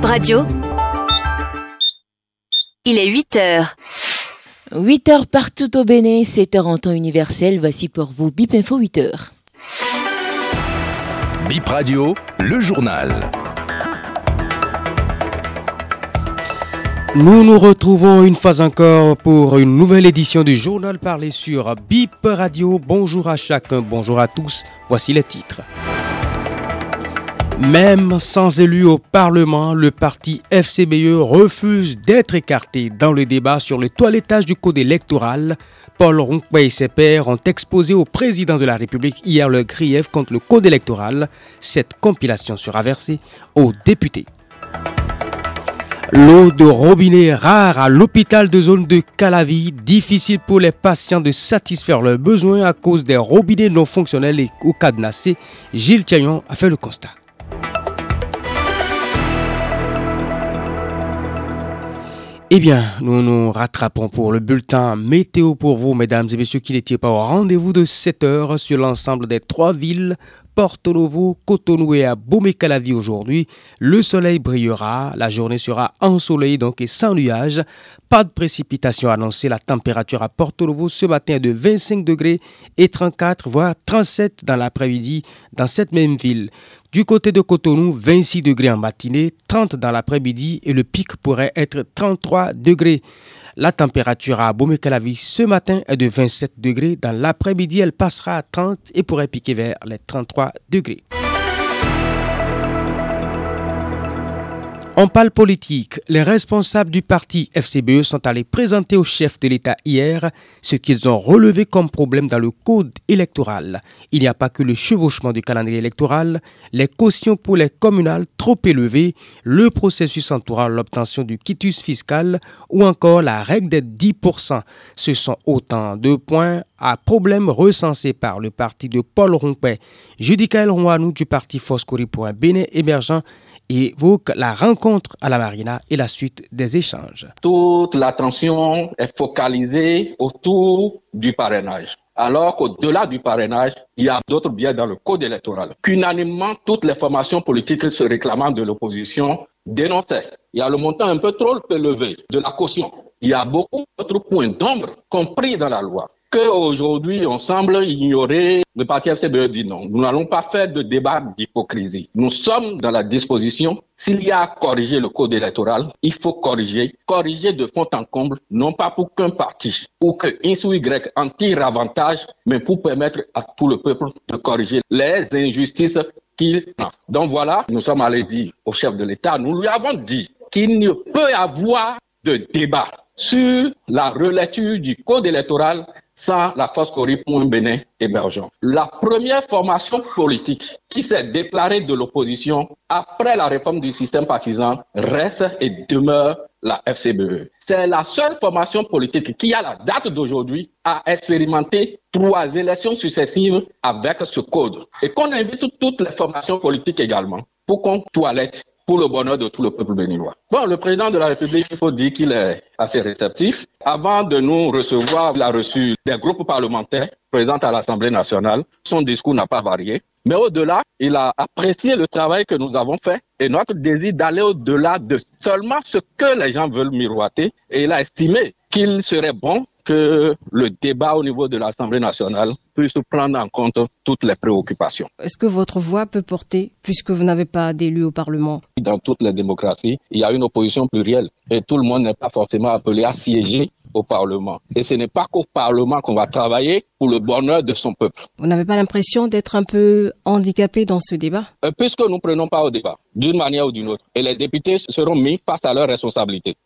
Bip Radio. Il est 8 heures. 8 heures partout au Bénin, 7 heures en temps universel. Voici pour vous Bip Info 8 heures. Bip Radio, le journal. Nous nous retrouvons une fois encore pour une nouvelle édition du journal parlé sur BIP Radio. Bonjour à chacun, bonjour à tous. Voici les titres. Même sans élu au Parlement, le parti FCBE refuse d'être écarté dans le débat sur le toilettage du code électoral. Paul Ronquet et ses pairs ont exposé au président de la République hier le grief contre le code électoral. Cette compilation sera versée aux députés. L'eau de robinet rare à l'hôpital de zone de Calavi, difficile pour les patients de satisfaire leurs besoins à cause des robinets non fonctionnels et cadenassés. Gilles Thiayon a fait le constat. Eh bien, nous nous rattrapons pour le bulletin météo pour vous, mesdames et messieurs, qui n'étiez pas au rendez-vous de 7 heures sur l'ensemble des trois villes Porto Novo, Cotonou et à Bomé-Calavi aujourd'hui. Le soleil brillera, la journée sera ensoleillée donc et sans nuages. Pas de précipitation annoncée. La température à Porto Novo ce matin est de 25 degrés et 34 voire 37 dans l'après-midi dans cette même ville. Du côté de Cotonou, 26 degrés en matinée, 30 dans l'après-midi et le pic pourrait être 33 degrés. La température à Bomekalavi ce matin est de 27 degrés. Dans l'après-midi, elle passera à 30 et pourrait piquer vers les 33 degrés. On parle politique. Les responsables du parti FCBE sont allés présenter au chef de l'État hier ce qu'ils ont relevé comme problème dans le code électoral. Il n'y a pas que le chevauchement du calendrier électoral, les cautions pour les communales trop élevées, le processus entourant l'obtention du quitus fiscal ou encore la règle des 10%. Ce sont autant de points à problème recensés par le parti de Paul Rompet. Judicaël Rouanou du parti Foscori pour un Bénin émergent évoque la rencontre à la marina et la suite des échanges. Toute l'attention est focalisée autour du parrainage. Alors qu'au-delà du parrainage, il y a d'autres biais dans le code électoral. Qu'unanimement, toutes les formations politiques se réclamant de l'opposition dénonçaient. Il y a le montant un peu trop élevé de la caution. Il y a beaucoup d'autres points d'ombre compris dans la loi qu'aujourd'hui, on semble ignorer, le parti FCBE dit non. Nous n'allons pas faire de débat d'hypocrisie. Nous sommes dans la disposition, s'il y a à corriger le code électoral, il faut corriger, corriger de fond en comble, non pas pour qu'un parti ou que X Y en tire avantage, mais pour permettre à tout le peuple de corriger les injustices qu'il a. Donc voilà, nous sommes allés dire au chef de l'État, nous lui avons dit qu'il ne peut avoir de débat sur la relecture du code électoral sans la force pour un Bénin émergent. La première formation politique qui s'est déclarée de l'opposition après la réforme du système partisan reste et demeure la FCBE. C'est la seule formation politique qui, à la date d'aujourd'hui, a expérimenté trois élections successives avec ce code. Et qu'on invite toutes les formations politiques également pour qu'on toilette pour le bonheur de tout le peuple béninois. Bon, le président de la République, il faut dire qu'il est assez réceptif. Avant de nous recevoir, il a reçu des groupes parlementaires présents à l'Assemblée nationale. Son discours n'a pas varié. Mais au-delà, il a apprécié le travail que nous avons fait et notre désir d'aller au-delà de seulement ce que les gens veulent miroiter. Et il a estimé qu'il serait bon que le débat au niveau de l'Assemblée nationale puisse prendre en compte toutes les préoccupations. Est-ce que votre voix peut porter, puisque vous n'avez pas d'élu au Parlement? Dans toutes les démocraties, il y a une opposition plurielle et tout le monde n'est pas forcément appelé à siéger au Parlement. Et ce n'est pas qu'au Parlement qu'on va travailler pour le bonheur de son peuple. Vous n'avez pas l'impression d'être un peu handicapé dans ce débat? Euh, Puisque nous ne prenons pas au débat, d'une manière ou d'une autre. Et les députés seront mis face à leurs responsabilités.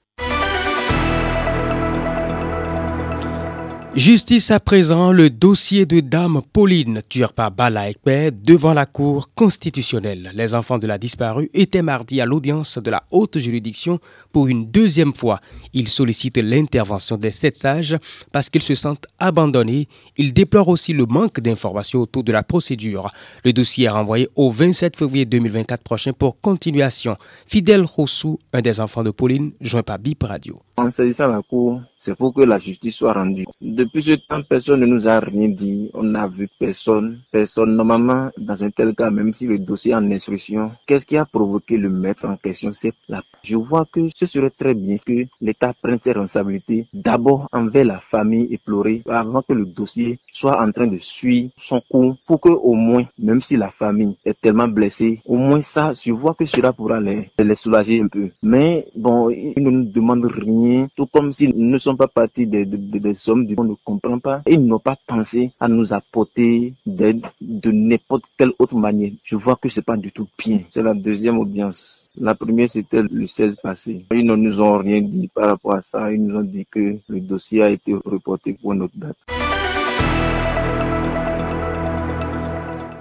Justice à présent, le dossier de Dame Pauline, tuée par Bala devant la Cour constitutionnelle. Les enfants de la disparue étaient mardi à l'audience de la haute juridiction pour une deuxième fois. Ils sollicitent l'intervention des sept sages parce qu'ils se sentent abandonnés. Ils déplorent aussi le manque d'informations autour de la procédure. Le dossier est renvoyé au 27 février 2024 prochain pour continuation. Fidèle Rossou, un des enfants de Pauline, joint par BIP Radio. En saisissant la Cour, C'est pour que la justice soit rendue. Depuis ce temps, personne ne nous a rien dit. On n'a vu personne. Personne. Normalement, dans un tel cas, même si le dossier est en instruction, qu'est-ce qui a provoqué le maître en question? C'est la. Je vois que ce serait très bien que l'État prenne ses responsabilités d'abord envers la famille éplorée avant que le dossier soit en train de suivre son cours pour que au moins, même si la famille est tellement blessée, au moins ça, je vois que cela pourra les, les soulager un peu. Mais bon, ils ne nous demandent rien, tout comme s'ils ne sont pas partis des, hommes du monde, on ne comprend pas. Ils n'ont pas pensé à nous apporter d'aide de n'importe quelle autre manière. Je vois que c'est pas du tout bien. C'est la deuxième audience. La première, c'était le 16 passé. Ils ne nous ont rien dit par rapport à ça. Ils nous ont dit que le dossier a été reporté pour une autre date.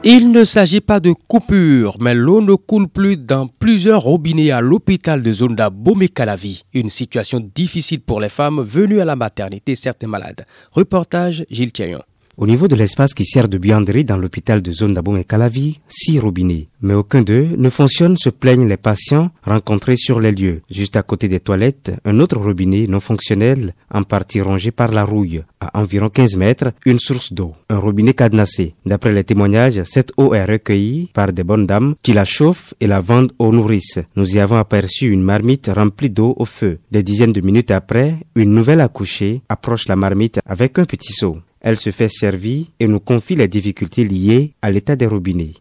Il ne s'agit pas de coupure, mais l'eau ne coule plus dans plusieurs robinets à l'hôpital de Zonda Bomé-Calavi. Une situation difficile pour les femmes venues à la maternité, certains malades. Reportage Gilles Thierry. Au niveau de l'espace qui sert de buanderie dans l'hôpital de zone et Calavi, six robinets. Mais aucun d'eux ne fonctionne, se plaignent les patients rencontrés sur les lieux. Juste à côté des toilettes, un autre robinet non fonctionnel, en partie rongé par la rouille. À environ 15 mètres, une source d'eau. Un robinet cadenassé. D'après les témoignages, cette eau est recueillie par des bonnes dames qui la chauffent et la vendent aux nourrices. Nous y avons aperçu une marmite remplie d'eau au feu. Des dizaines de minutes après, une nouvelle accouchée approche la marmite avec un petit seau. Elle se fait servir et nous confie les difficultés liées à l'état des robinets.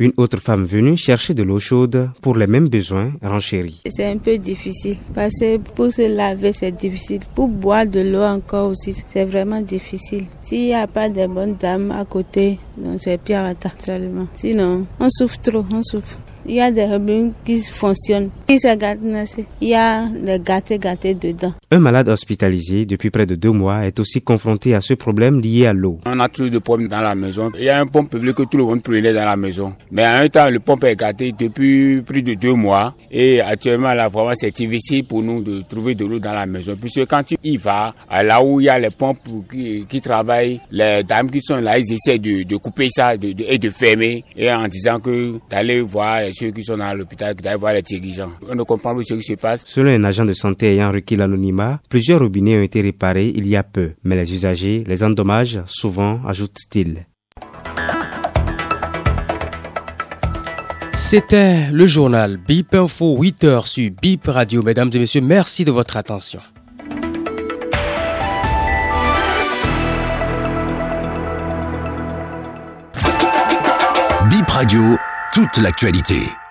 Une autre femme venue chercher de l'eau chaude pour les mêmes besoins renchérit un peu difficile parce que pour se laver c'est difficile. Pour boire de l'eau encore aussi c'est vraiment difficile. S'il n'y a pas de bonnes dames à côté, c'est pire seulement. Sinon on souffre trop, on souffre. Il y a des robines qui fonctionnent. Qui se gâtent, il y a des gâtés gâtés dedans. Un malade hospitalisé depuis près de deux mois est aussi confronté à ce problème lié à l'eau. On a toujours de problèmes dans la maison. Il y a un pompe public que tout le monde prenait dans la maison. Mais en un temps, le pompe est gâté depuis plus de deux mois. Et actuellement, là, vraiment, c'est difficile pour nous de trouver de l'eau dans la maison. Puisque quand tu y vas, là où il y a les pompes qui, qui travaillent, les dames qui sont là, ils essaient de, de couper ça de, de, et de fermer. Et en disant que d'aller voir ceux qui sont dans l'hôpital, d'aller voir les dirigeants. On ne comprend pas ce qui se passe. Selon un agent de santé ayant requis l'anonymat, plusieurs robinets ont été réparés il y a peu, mais les usagers les endommagent souvent, ajoute-t-il. C'était le journal BIP Info 8h sur BIP Radio. Mesdames et messieurs, merci de votre attention. BIP Radio, toute l'actualité.